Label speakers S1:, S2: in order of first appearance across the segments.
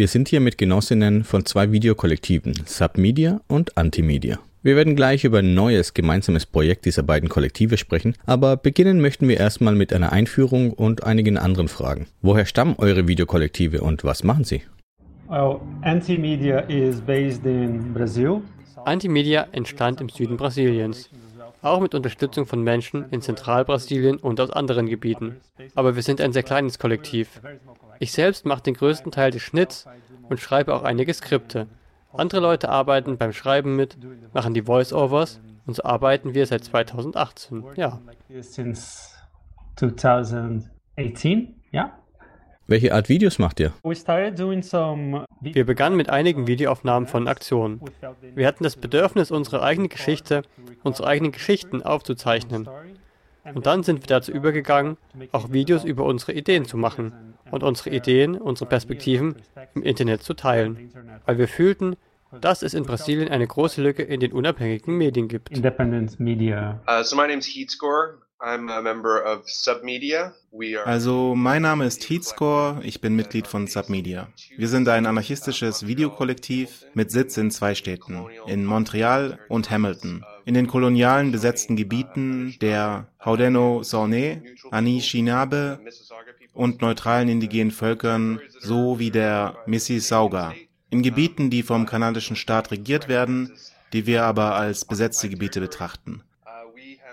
S1: Wir sind hier mit Genossinnen von zwei Videokollektiven, Submedia und Antimedia. Wir werden gleich über ein neues gemeinsames Projekt dieser beiden Kollektive sprechen, aber beginnen möchten wir erstmal mit einer Einführung und einigen anderen Fragen. Woher stammen eure Videokollektive und was machen sie?
S2: Well, Antimedia is based in Brazil.
S3: Antimedia entstand im Süden Brasiliens, auch mit Unterstützung von Menschen in Zentralbrasilien und aus anderen Gebieten. Aber wir sind ein sehr kleines Kollektiv. Ich selbst mache den größten Teil des Schnitts und schreibe auch einige Skripte. Andere Leute arbeiten beim Schreiben mit, machen die Voice-Overs und so arbeiten wir seit 2018. Ja.
S2: Since 2018, ja.
S1: Welche Art Videos macht ihr?
S3: Wir begannen mit einigen Videoaufnahmen von Aktionen. Wir hatten das Bedürfnis, unsere eigene Geschichte, unsere eigenen Geschichten aufzuzeichnen. Und dann sind wir dazu übergegangen, auch Videos über unsere Ideen zu machen und unsere Ideen, unsere Perspektiven im Internet zu teilen, weil wir fühlten, dass es in Brasilien eine große Lücke in den unabhängigen Medien gibt.
S2: Independent Media.
S4: Uh, so my name's Heatscore.
S5: Also, mein Name ist Heatscore, ich bin Mitglied von Submedia. Wir sind ein anarchistisches Videokollektiv mit Sitz in zwei Städten, in Montreal und Hamilton. In den kolonialen besetzten Gebieten der Haudenosaunee, Anishinaabe und neutralen indigenen Völkern sowie der Mississauga. In Gebieten, die vom kanadischen Staat regiert werden, die wir aber als besetzte Gebiete betrachten.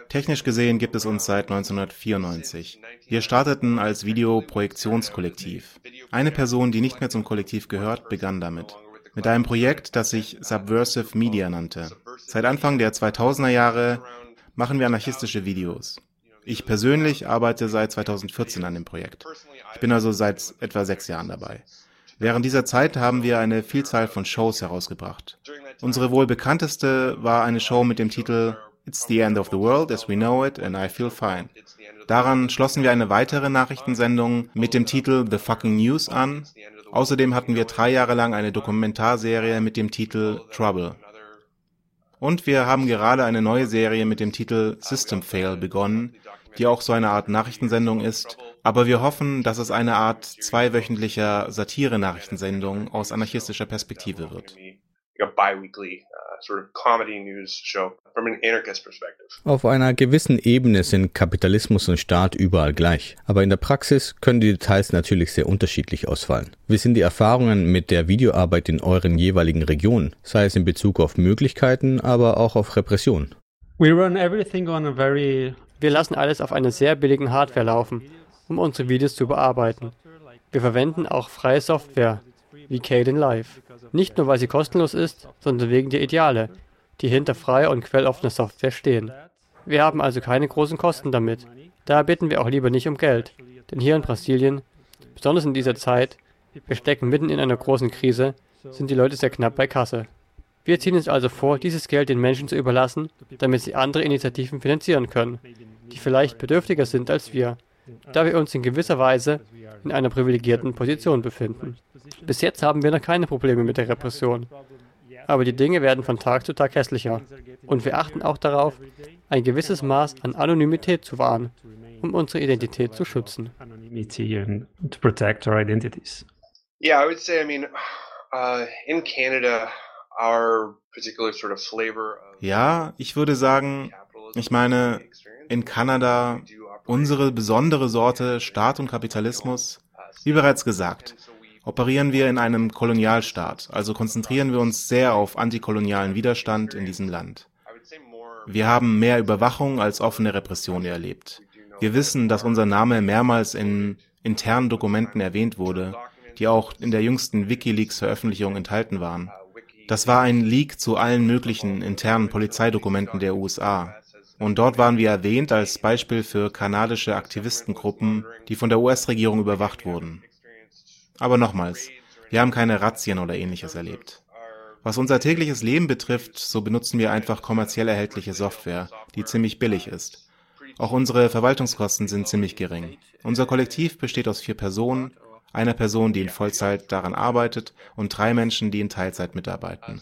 S5: Technisch gesehen gibt es uns seit 1994. Wir starteten als Videoprojektionskollektiv. Eine Person, die nicht mehr zum Kollektiv gehört, begann damit. Mit einem Projekt, das sich Subversive Media nannte. Seit Anfang der 2000er Jahre machen wir anarchistische Videos. Ich persönlich arbeite seit 2014 an dem Projekt. Ich bin also seit etwa sechs Jahren dabei. Während dieser Zeit haben wir eine Vielzahl von Shows herausgebracht. Unsere wohl bekannteste war eine Show mit dem Titel It's the end of the world as we know it and I feel fine. Daran schlossen wir eine weitere Nachrichtensendung mit dem Titel The Fucking News an. Außerdem hatten wir drei Jahre lang eine Dokumentarserie mit dem Titel Trouble. Und wir haben gerade eine neue Serie mit dem Titel System Fail begonnen, die auch so eine Art Nachrichtensendung ist, aber wir hoffen, dass es eine Art zweiwöchentlicher Satire-Nachrichtensendung aus anarchistischer Perspektive wird.
S1: Auf einer gewissen Ebene sind Kapitalismus und Staat überall gleich, aber in der Praxis können die Details natürlich sehr unterschiedlich ausfallen. Wie sind die Erfahrungen mit der Videoarbeit in euren jeweiligen Regionen, sei es in Bezug auf Möglichkeiten, aber auch auf Repression?
S3: Wir lassen alles auf einer sehr billigen Hardware laufen, um unsere Videos zu bearbeiten. Wir verwenden auch freie Software, wie Caden Live. Nicht nur, weil sie kostenlos ist, sondern wegen der Ideale, die hinter freier und quelloffener Software stehen. Wir haben also keine großen Kosten damit. Daher bitten wir auch lieber nicht um Geld. Denn hier in Brasilien, besonders in dieser Zeit, wir stecken mitten in einer großen Krise, sind die Leute sehr knapp bei Kasse. Wir ziehen uns also vor, dieses Geld den Menschen zu überlassen, damit sie andere Initiativen finanzieren können, die vielleicht bedürftiger sind als wir, da wir uns in gewisser Weise in einer privilegierten Position befinden. Bis jetzt haben wir noch keine Probleme mit der Repression. Aber die Dinge werden von Tag zu Tag hässlicher. Und wir achten auch darauf, ein gewisses Maß an Anonymität zu wahren, um unsere Identität zu schützen.
S4: Yeah, I would say, I mean, uh, in Canada, our particular sort of flavor
S5: of Ja, ich würde sagen, ich meine, in Kanada unsere besondere Sorte Staat und Kapitalismus, wie bereits gesagt, operieren wir in einem Kolonialstaat, also konzentrieren wir uns sehr auf antikolonialen Widerstand in diesem Land. Wir haben mehr Überwachung als offene Repression erlebt. Wir wissen, dass unser Name mehrmals in internen Dokumenten erwähnt wurde, die auch in der jüngsten Wikileaks-Veröffentlichung enthalten waren. Das war ein Leak zu allen möglichen internen Polizeidokumenten der USA. Und dort waren wir erwähnt als Beispiel für kanadische Aktivistengruppen, die von der US-Regierung überwacht wurden. Aber nochmals, wir haben keine Razzien oder ähnliches erlebt. Was unser tägliches Leben betrifft, so benutzen wir einfach kommerziell erhältliche Software, die ziemlich billig ist. Auch unsere Verwaltungskosten sind ziemlich gering. Unser Kollektiv besteht aus vier Personen, einer Person, die in Vollzeit daran arbeitet und drei Menschen, die in Teilzeit mitarbeiten.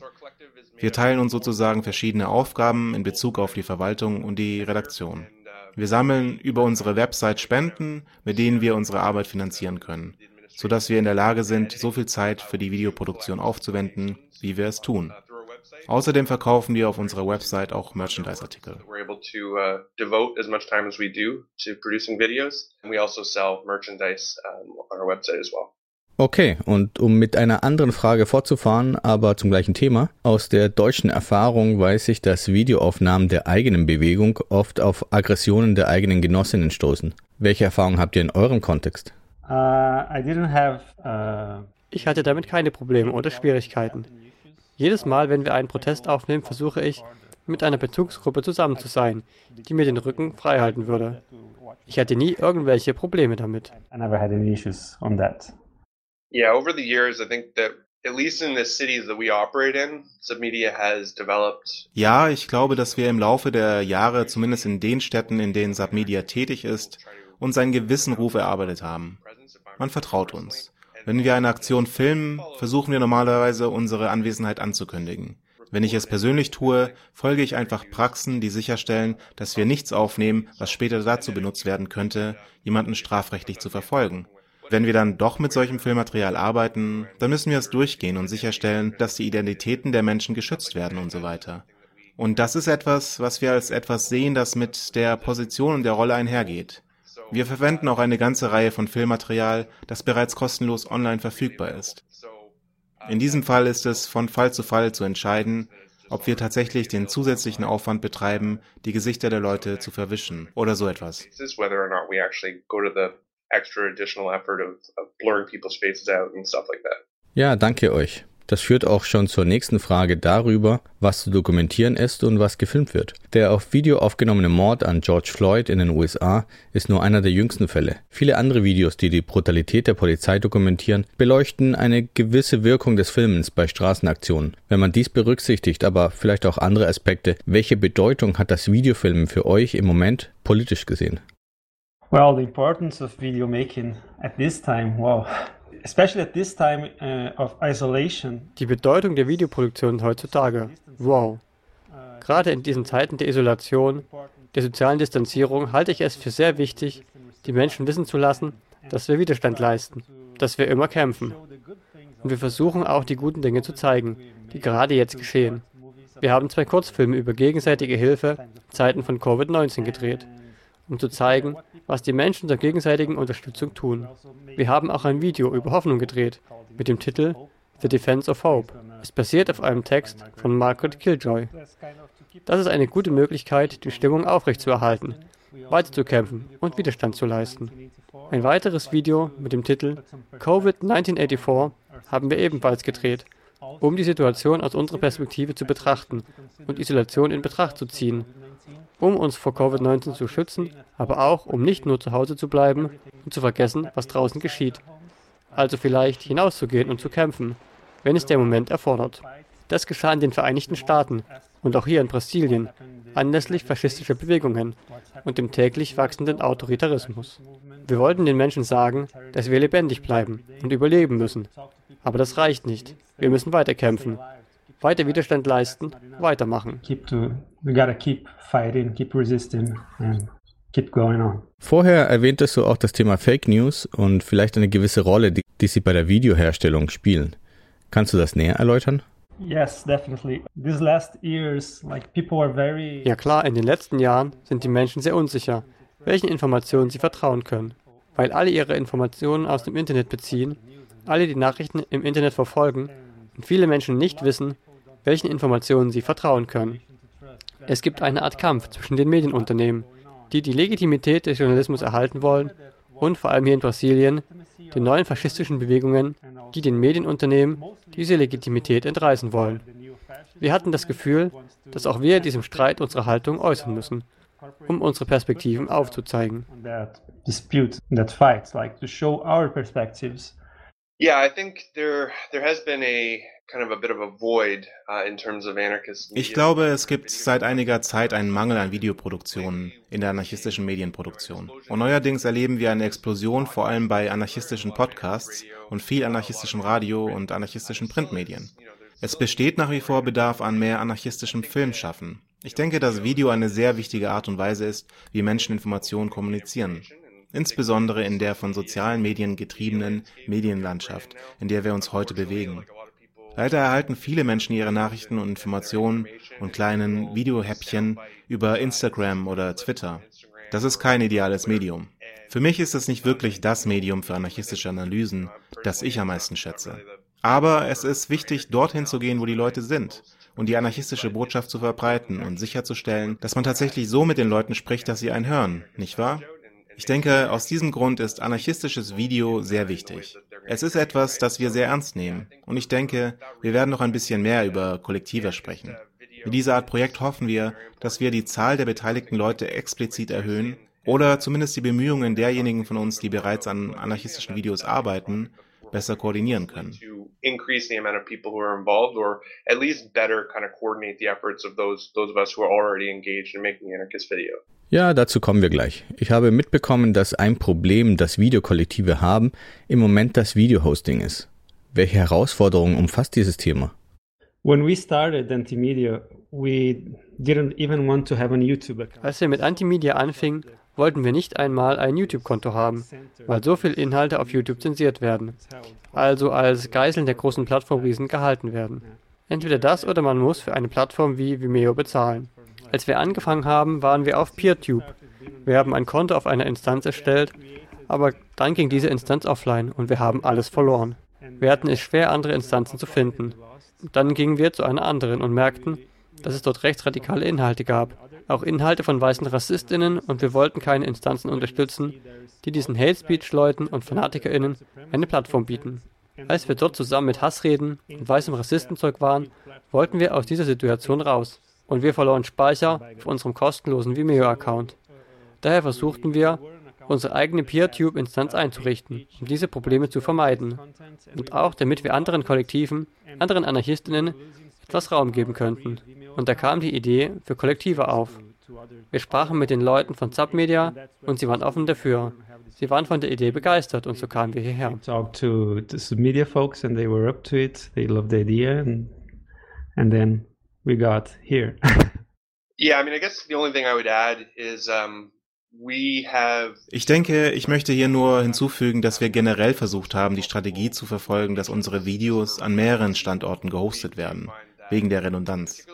S5: Wir teilen uns sozusagen verschiedene Aufgaben in Bezug auf die Verwaltung und die Redaktion. Wir sammeln über unsere Website Spenden, mit denen wir unsere Arbeit finanzieren können. sodass wir in der Lage sind, so viel Zeit für die Videoproduktion aufzuwenden, wie wir es tun. Außerdem verkaufen wir auf unserer Website auch Merchandise-Artikel.
S1: Okay, und um mit einer anderen Frage fortzufahren, aber zum gleichen Thema. Aus der deutschen Erfahrung weiß ich, dass Videoaufnahmen der eigenen Bewegung oft auf Aggressionen der eigenen Genossinnen stoßen. Welche Erfahrungen habt ihr in eurem Kontext?
S2: Uh, I didn't have. Uh,
S3: Ich hatte damit keine Probleme oder Schwierigkeiten. Jedes Mal, wenn wir einen Protest aufnehmen, versuche ich, mit einer Bezugsgruppe zusammen zu sein, die mir den Rücken frei halten würde. Ich hatte nie irgendwelche Probleme damit.
S2: I never had any issues on that.
S4: Yeah, over the years, I think that.
S5: Ja, ich glaube, dass wir im Laufe der Jahre, zumindest in den Städten, in denen Submedia tätig ist, uns einen gewissen Ruf erarbeitet haben. Man vertraut uns. Wenn wir eine Aktion filmen, versuchen wir normalerweise unsere Anwesenheit anzukündigen. Wenn ich es persönlich tue, folge ich einfach Praxen, die sicherstellen, dass wir nichts aufnehmen, was später dazu benutzt werden könnte, jemanden strafrechtlich zu verfolgen. Wenn wir dann doch mit solchem Filmmaterial arbeiten, dann müssen wir es durchgehen und sicherstellen, dass die Identitäten der Menschen geschützt werden und so weiter. Und das ist etwas, was wir als etwas sehen, das mit der Position und der Rolle einhergeht. Wir verwenden auch eine ganze Reihe von Filmmaterial, das bereits kostenlos online verfügbar ist. In diesem Fall ist es von Fall zu Fall zu entscheiden, ob wir tatsächlich den zusätzlichen Aufwand betreiben, die Gesichter der Leute zu verwischen oder so etwas.
S4: Extra additional effort of, of blurring people's faces out and stuff like that.
S1: Ja, danke euch. Das führt auch schon zur nächsten Frage darüber, was zu dokumentieren ist und was gefilmt wird. Der auf Video aufgenommene Mord an George Floyd in den USA ist nur einer der jüngsten Fälle. Viele andere Videos, die die Brutalität der Polizei dokumentieren, beleuchten eine gewisse Wirkung des Filmens bei Straßenaktionen. Wenn man dies berücksichtigt, aber vielleicht auch andere Aspekte, welche Bedeutung hat das Videofilmen für euch im Moment politisch gesehen?
S2: Well, the importance of video making at this time, wow, especially at this time uh, of isolation.
S3: Die Bedeutung der Videoproduktion heutzutage. Wow. Gerade in diesen Zeiten der Isolation, der sozialen Distanzierung halte ich es für sehr wichtig, die Menschen wissen zu lassen, dass wir Widerstand leisten, dass wir immer kämpfen. Und wir versuchen auch die guten Dinge zu zeigen, die gerade jetzt geschehen. Wir haben zwei Kurzfilme über gegenseitige Hilfe Zeiten von Covid-19 gedreht, um zu zeigen, was die Menschen zur gegenseitigen Unterstützung tun. Wir haben auch ein Video über Hoffnung gedreht, mit dem Titel The Defense of Hope. Es basiert auf einem Text von Margaret Killjoy. Das ist eine gute Möglichkeit, die Stimmung aufrechtzuerhalten, weiterzukämpfen und Widerstand zu leisten. Ein weiteres Video mit dem Titel Covid-1984 haben wir ebenfalls gedreht, um die Situation aus unserer Perspektive zu betrachten und Isolation in Betracht zu ziehen, um uns vor Covid-19 zu schützen, aber auch um nicht nur zu Hause zu bleiben und zu vergessen, was draußen geschieht. Also vielleicht hinauszugehen und zu kämpfen, wenn es der Moment erfordert. Das geschah in den Vereinigten Staaten und auch hier in Brasilien, anlässlich faschistischer Bewegungen und dem täglich wachsenden Autoritarismus. Wir wollten den Menschen sagen, dass wir lebendig bleiben und überleben müssen. Aber das reicht nicht. Wir müssen weiterkämpfen, weiter Widerstand leisten, weitermachen.
S2: Keep to, we gotta keep fighting, keep resisting, and keep going on.
S1: Vorher erwähntest du auch das Thema Fake News und vielleicht eine gewisse Rolle, die, die sie bei der Videoherstellung spielen. Kannst du das näher erläutern?
S2: Yes, definitely. These last years, like people are very.
S3: Ja klar, in den letzten Jahren sind die Menschen sehr unsicher, welchen Informationen sie vertrauen können, weil alle ihre Informationen aus dem Internet beziehen, alle die Nachrichten im Internet verfolgen und viele Menschen nicht wissen, welchen Informationen sie vertrauen können. Es gibt eine Art Kampf zwischen den Medienunternehmen, die die Legitimität des Journalismus erhalten wollen und vor allem hier in Brasilien den neuen faschistischen Bewegungen, die den Medienunternehmen diese Legitimität entreißen wollen. Wir hatten das Gefühl, dass auch wir in diesem Streit unsere Haltung äußern müssen, um unsere Perspektiven aufzuzeigen.
S4: Yeah, I think there there has been a kind of a bit of a void in terms of anarchist.
S5: Ich glaube, es gibt seit einiger Zeit einen Mangel an Videoproduktionen in der anarchistischen Medienproduktion. Und neuerdings erleben wir eine Explosion vor allem bei anarchistischen Podcasts und viel anarchistischem Radio und anarchistischen Printmedien. Es besteht nach wie vor Bedarf an mehr anarchistischem Filmschaffen. Ich denke, dass Video eine sehr wichtige Art und Weise ist, wie Menschen Informationen kommunizieren. Insbesondere in der von sozialen Medien getriebenen Medienlandschaft, in der wir uns heute bewegen. Leider erhalten viele Menschen ihre Nachrichten und Informationen und kleinen Videohäppchen über Instagram oder Twitter. Das ist kein ideales Medium. Für mich ist es nicht wirklich das Medium für anarchistische Analysen, das ich am meisten schätze. Aber es ist wichtig, dorthin zu gehen, wo die Leute sind und die anarchistische Botschaft zu verbreiten und sicherzustellen, dass man tatsächlich so mit den Leuten spricht, dass sie einen hören, nicht wahr? Ich denke, aus diesem Grund ist anarchistisches Video sehr wichtig. Es ist etwas, das wir sehr ernst nehmen. Und ich denke, wir werden noch ein bisschen mehr über Kollektive sprechen. Mit dieser Art Projekt hoffen wir, dass wir die Zahl der beteiligten Leute explizit erhöhen oder zumindest die Bemühungen derjenigen von uns, die bereits an anarchistischen Videos arbeiten, besser koordinieren können.
S1: Ja, dazu kommen wir gleich. Ich habe mitbekommen, dass ein Problem, das Videokollektive haben, im Moment das Videohosting ist. Welche Herausforderungen umfasst dieses Thema?
S2: When we started Antimedia, we didn't even want to have a YouTube account.
S3: Als wir mit Antimedia anfingen, wollten wir nicht einmal ein YouTube-Konto haben, weil so viele Inhalte auf YouTube zensiert werden, also als Geiseln der großen Plattformriesen gehalten werden. Entweder das oder man muss für eine Plattform wie Vimeo bezahlen. Als wir angefangen haben, waren wir auf PeerTube. Wir haben ein Konto auf einer Instanz erstellt, aber dann ging diese Instanz offline und wir haben alles verloren. Wir hatten es schwer, andere Instanzen zu finden. Dann gingen wir zu einer anderen und merkten, dass es dort rechtsradikale Inhalte gab. Auch Inhalte von weißen RassistInnen und wir wollten keine Instanzen unterstützen, die diesen Hate Speech-Leuten und FanatikerInnen eine Plattform bieten. Als wir dort zusammen mit Hassreden und weißem Rassistenzeug waren, wollten wir aus dieser Situation raus. Und wir verloren Speicher auf unserem kostenlosen Vimeo-Account. Daher versuchten wir, unsere eigene PeerTube-Instanz einzurichten, um diese Probleme zu vermeiden. Und auch, damit wir anderen Kollektiven, anderen AnarchistInnen etwas Raum geben könnten. Und da kam die Idee für Kollektive auf. Wir sprachen mit den Leuten von Submedia und sie waren offen dafür. Sie waren von der Idee begeistert und so kamen wir hierher.
S2: Talked to the Submedia folks and they were up to it. They loved the idea and, and then we got here.
S4: Yeah, I mean, I guess the only thing I would add is um, we have.
S5: Ich denke, ich möchte hier nur hinzufügen, dass wir generell versucht haben, die Strategie zu verfolgen, dass unsere Videos an mehreren Standorten gehostet werden, wegen der Redundanz.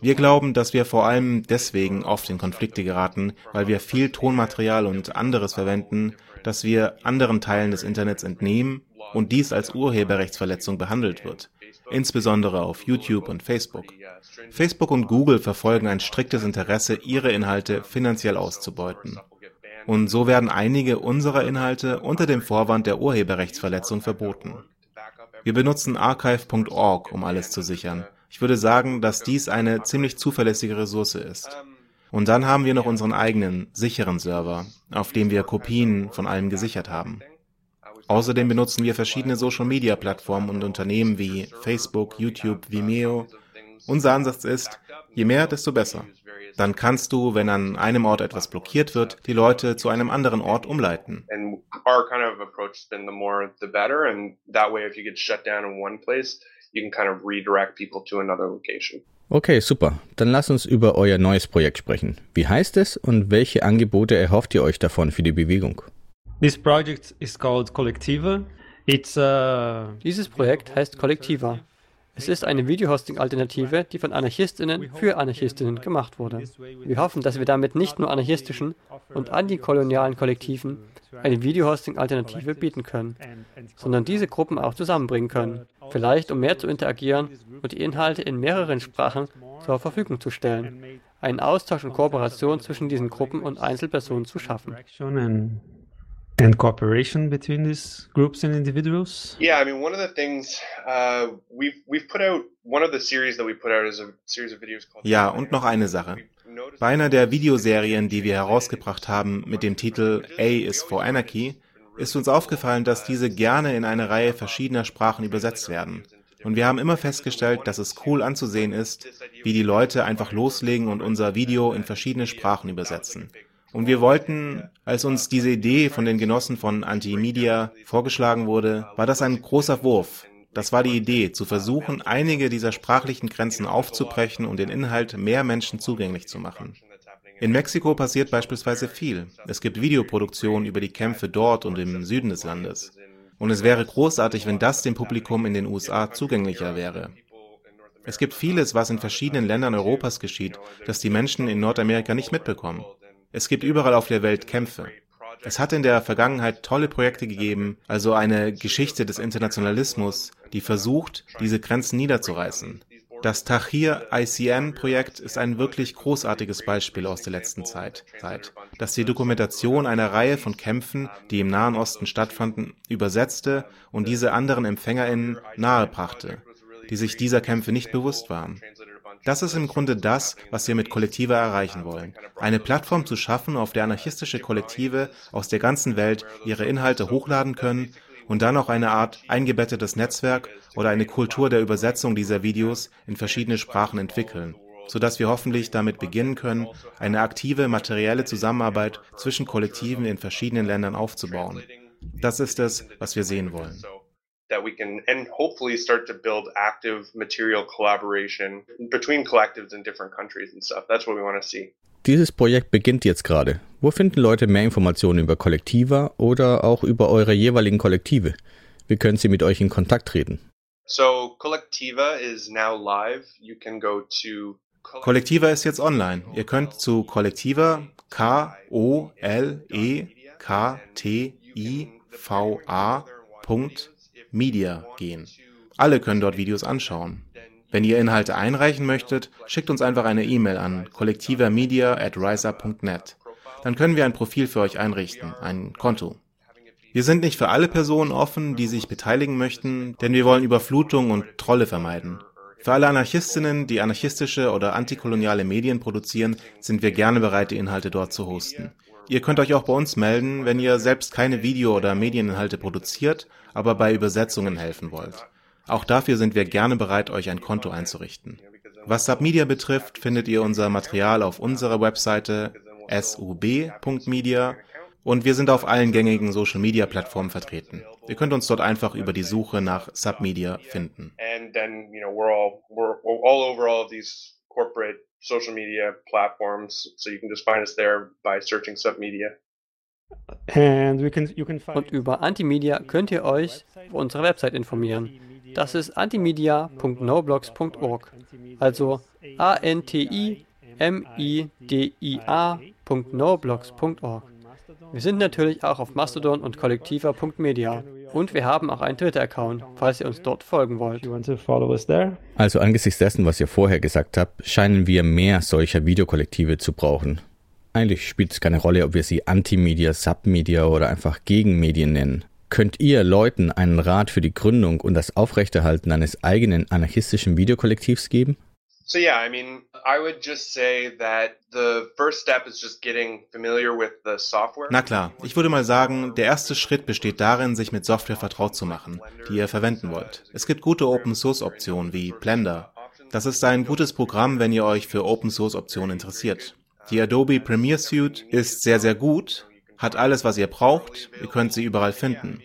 S5: Wir glauben, dass wir vor allem deswegen oft in Konflikte geraten, weil wir viel Tonmaterial und anderes verwenden, das wir anderen Teilen des Internets entnehmen und dies als Urheberrechtsverletzung behandelt wird, insbesondere auf YouTube und Facebook. Facebook und Google verfolgen ein striktes Interesse, ihre Inhalte finanziell auszubeuten. Und so werden einige unserer Inhalte unter dem Vorwand der Urheberrechtsverletzung verboten. Wir benutzen archive.org, um alles zu sichern. Ich würde sagen, dass dies eine ziemlich zuverlässige Ressource ist. Und dann haben wir noch unseren eigenen, sicheren Server, auf dem wir Kopien von allem gesichert haben. Außerdem benutzen wir verschiedene Social-Media-Plattformen und Unternehmen wie Facebook, YouTube, Vimeo. Unser Ansatz ist, je mehr, desto besser. Dann kannst du, wenn an einem Ort etwas blockiert wird, die Leute zu einem anderen Ort umleiten.
S4: And our kind of approach has been the more the better. And that way, if you get shut down in one place, you can kind of redirect people to another location.
S1: Okay, super. Dann lass uns über euer neues Projekt sprechen. Wie heißt es und welche Angebote erhofft ihr euch davon für die Bewegung?
S2: This project is called Collectiva. It's a
S3: Dieses Projekt heißt Kollektiva. Es ist eine Videohosting-Alternative, die von AnarchistInnen für AnarchistInnen gemacht wurde. Wir hoffen, dass wir damit nicht nur anarchistischen und antikolonialen Kollektiven eine Videohosting-Alternative bieten können, sondern diese Gruppen auch zusammenbringen können. Vielleicht um mehr zu interagieren und die Inhalte in mehreren Sprachen zur Verfügung zu stellen. Einen Austausch und Kooperation zwischen diesen Gruppen und Einzelpersonen zu schaffen.
S2: And and cooperation between these groups and individuals.
S4: Yeah, I mean, one of the things uh, we've we've put out one of the series that we put out is a series of videos called.
S5: Ja, und noch eine Sache. Bei einer der Videoserien, die wir herausgebracht haben mit dem Titel A is for Anarchy, ist uns aufgefallen, dass diese gerne in eine Reihe verschiedener Sprachen übersetzt werden. Und wir haben immer festgestellt, dass es cool anzusehen ist, wie die Leute einfach loslegen und unser Video in verschiedene Sprachen übersetzen. Und wir wollten, als uns diese Idee von den Genossen von Antimedia vorgeschlagen wurde, war das ein großer Wurf. Das war die Idee, zu versuchen, einige dieser sprachlichen Grenzen aufzubrechen und den Inhalt mehr Menschen zugänglich zu machen. In Mexiko passiert beispielsweise viel. Es gibt Videoproduktionen über die Kämpfe dort und im Süden des Landes. Und es wäre großartig, wenn das dem Publikum in den USA zugänglicher wäre. Es gibt vieles, was in verschiedenen Ländern Europas geschieht, das die Menschen in Nordamerika nicht mitbekommen. Es gibt überall auf der Welt Kämpfe. Es hat in der Vergangenheit tolle Projekte gegeben, also eine Geschichte des Internationalismus, die versucht, diese Grenzen niederzureißen. Das Tahrir ICN-Projekt ist ein wirklich großartiges Beispiel aus der letzten Zeit, das die Dokumentation einer Reihe von Kämpfen, die im Nahen Osten stattfanden, übersetzte und diese anderen EmpfängerInnen nahebrachte, die sich dieser Kämpfe nicht bewusst waren. Das ist im Grunde das, was wir mit Kollektiva erreichen wollen. Eine Plattform zu schaffen, auf der anarchistische Kollektive aus der ganzen Welt ihre Inhalte hochladen können und dann auch eine Art eingebettetes Netzwerk oder eine Kultur der Übersetzung dieser Videos in verschiedene Sprachen entwickeln, sodass wir hoffentlich damit beginnen können, eine aktive materielle Zusammenarbeit zwischen Kollektiven in verschiedenen Ländern aufzubauen. Das ist es, was wir sehen wollen.
S4: That we can and hopefully start to build active material collaboration between collectives in different countries and stuff. That's what we want to see.
S1: Dieses Projekt beginnt jetzt gerade. Wo finden Leute mehr Informationen über Kollektiva oder auch über eure jeweiligen Kollektive? Wie können sie mit euch in Kontakt treten?
S4: So Collectiva is now live. You can go to
S5: Kollektiva ist jetzt online. Ihr könnt zu Kollektiva K O L E K T I V A Media gehen. Alle können dort Videos anschauen. Wenn ihr Inhalte einreichen möchtet, schickt uns einfach eine E-Mail an kollektivermedia@riseup.net. Dann können wir ein Profil für euch einrichten, ein Konto. Wir sind nicht für alle Personen offen, die sich beteiligen möchten, denn wir wollen Überflutung und Trolle vermeiden. Für alle Anarchistinnen, die anarchistische oder antikoloniale Medien produzieren, sind wir gerne bereit, die Inhalte dort zu hosten. Ihr könnt euch auch bei uns melden, wenn ihr selbst keine Video- oder Medieninhalte produziert, aber bei Übersetzungen helfen wollt. Auch dafür sind wir gerne bereit, euch ein Konto einzurichten. Was Submedia betrifft, findet ihr unser Material auf unserer Webseite sub.media und wir sind auf allen gängigen Social Media Plattformen vertreten. Ihr könnt uns dort einfach über die Suche nach Submedia finden.
S4: and then you know we're all we're, we're all over all of these corporate social media platforms so you can just find us there by searching submedia
S2: And we can, you can find
S3: Und über Antimedia könnt ihr euch auf unserer Website informieren. Das ist antimedia.noblogs.org. Also A-N-T-I-M-I-D-I-A.noblogs.org. Wir sind natürlich auch auf Mastodon und kollektiva.media. Und wir haben auch einen Twitter-Account, falls ihr uns dort folgen wollt.
S1: Also angesichts dessen, was ihr vorher gesagt habt, scheinen wir mehr solcher Videokollektive zu brauchen. Eigentlich spielt es keine Rolle, ob wir sie Antimedia, Submedia oder einfach Gegenmedien nennen. Könnt ihr Leuten einen Rat für die Gründung und das Aufrechterhalten eines eigenen anarchistischen Videokollektivs geben?
S4: So yeah i mean i would just say that the first step is just getting familiar with the software
S5: Na klar, ich würde mal sagen, der erste Schritt besteht darin, sich mit Software vertraut zu machen, die ihr verwenden wollt. Es gibt gute Open-Source-Optionen wie Blender. Das ist ein gutes Programm, wenn ihr euch für Open-Source-Optionen interessiert. Die Adobe Premiere Suite ist sehr, sehr gut, hat alles, was ihr braucht, ihr könnt sie überall finden.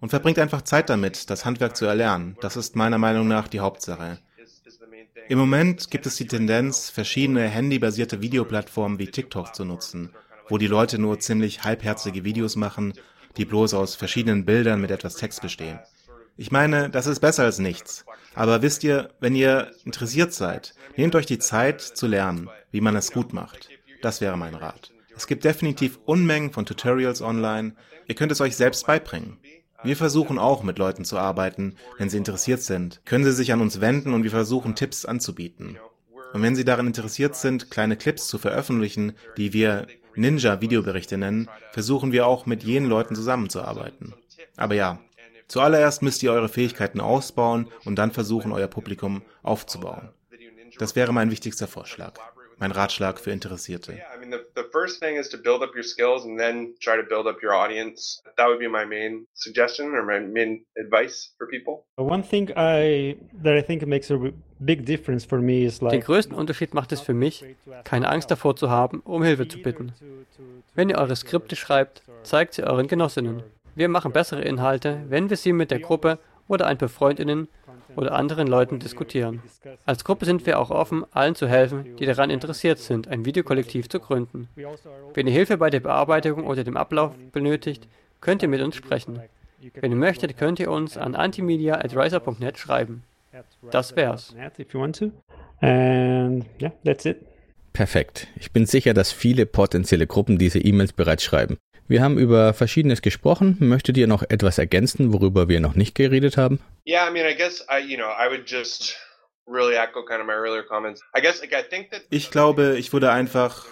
S5: Und verbringt einfach Zeit damit, das Handwerk zu erlernen. Das ist meiner Meinung nach die Hauptsache.
S4: is, is the main thing
S5: Im Moment gibt es die Tendenz, verschiedene handybasierte Videoplattformen wie TikTok zu nutzen, wo die Leute nur ziemlich halbherzige Videos machen, die bloß aus verschiedenen Bildern mit etwas Text bestehen. Ich meine, das ist besser als nichts. Aber wisst ihr, wenn ihr interessiert seid, nehmt euch die Zeit zu lernen, wie man es gut macht. Das wäre mein Rat. Es gibt definitiv Unmengen von Tutorials online. Ihr könnt es euch selbst beibringen. Wir versuchen auch mit Leuten zu arbeiten. Wenn sie interessiert sind, können sie sich an uns wenden und wir versuchen Tipps anzubieten. Und wenn sie daran interessiert sind, kleine Clips zu veröffentlichen, die wir Ninja-Videoberichte nennen, versuchen wir auch mit jenen Leuten zusammenzuarbeiten. Aber ja, zuallererst müsst ihr eure Fähigkeiten ausbauen und dann versuchen, euer Publikum aufzubauen. Das wäre mein wichtigster Vorschlag, mein Ratschlag für Interessierte.
S4: Mean the, the first thing is to build up your skills and then try to build up your audience that would be my main suggestion or my main advice for people
S2: One thing I that I think makes a big difference for me is
S3: Den
S2: like
S3: größten Unterschied macht es für mich, keine Angst davor zu haben, um Hilfe zu bitten. Wenn ihr eure Skripte schreibt, zeigt sie euren Genossinnen. Wir machen bessere Inhalte, wenn wir sie mit der Gruppe oder ein paar Freundinnen oder anderen Leuten diskutieren. Als Gruppe sind wir auch offen, allen zu helfen, die daran interessiert sind, ein Videokollektiv zu gründen. Wenn ihr Hilfe bei der Bearbeitung oder dem Ablauf benötigt, könnt ihr mit uns sprechen. Wenn ihr möchtet, könnt ihr uns an antimedia.riser.net schreiben. Das wär's.
S1: Perfekt. Ich bin sicher, dass viele potenzielle Gruppen diese E-Mails bereits schreiben. Wir haben über Verschiedenes gesprochen. Möchtet ihr noch etwas ergänzen, worüber wir noch nicht geredet haben?
S4: Yeah, I mean, I guess I, you know, I would just really echo kind of my earlier comments. I guess like I think that
S5: Ich glaube, ich würde einfach,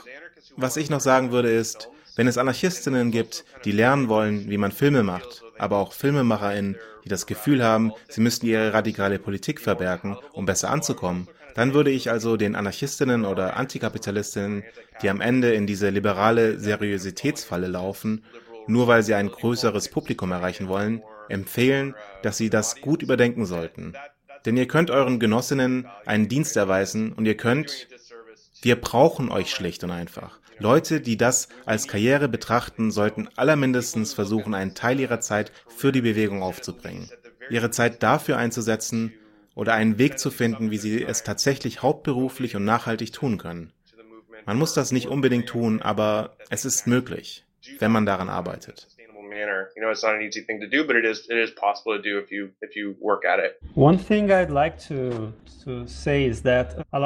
S5: was ich noch sagen würde, ist, wenn es Anarchistinnen gibt, die lernen wollen, wie man Filme macht, aber auch FilmemacherInnen, die das Gefühl haben, sie müssten ihre radikale Politik verbergen, um besser anzukommen, dann würde ich also den Anarchistinnen oder Antikapitalistinnen, die am Ende in diese liberale Seriositätsfalle laufen, nur weil sie ein größeres Publikum erreichen wollen, empfehlen, dass sie das gut überdenken sollten. Denn ihr könnt euren Genossinnen einen Dienst erweisen und ihr könnt, wir brauchen euch schlicht und einfach. Leute, die das als Karriere betrachten, sollten allermindestens versuchen, einen Teil ihrer Zeit für die Bewegung aufzubringen. Ihre Zeit dafür einzusetzen, oder einen Weg zu finden, wie sie es tatsächlich hauptberuflich und nachhaltig tun können. Man muss das nicht unbedingt tun, aber es ist möglich, wenn man daran arbeitet.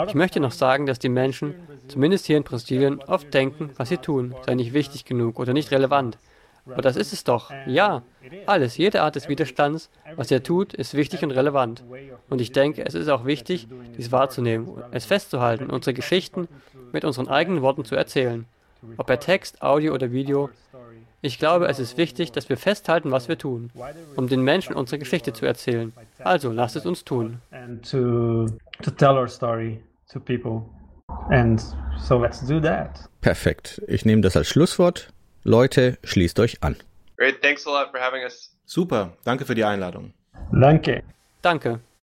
S3: Ich möchte noch sagen, dass die Menschen, zumindest hier in Brasilien, oft denken, was sie tun, sei nicht wichtig genug oder nicht relevant. Aber das ist es doch. Ja, alles, jede Art des Widerstands, was er tut, ist wichtig und relevant. Und ich denke, es ist auch wichtig, dies wahrzunehmen, es festzuhalten, unsere Geschichten mit unseren eigenen Worten zu erzählen. Ob per Text, Audio oder Video. Ich glaube, es ist wichtig, dass wir festhalten, was wir tun, um den Menschen unsere Geschichte zu erzählen. Also lasst es uns tun.
S1: Perfekt. Ich nehme das als Schlusswort. Leute, schließt euch an.
S4: Great, thanks a lot for having us.
S5: Super, danke für die Einladung.
S2: Danke.
S3: Danke.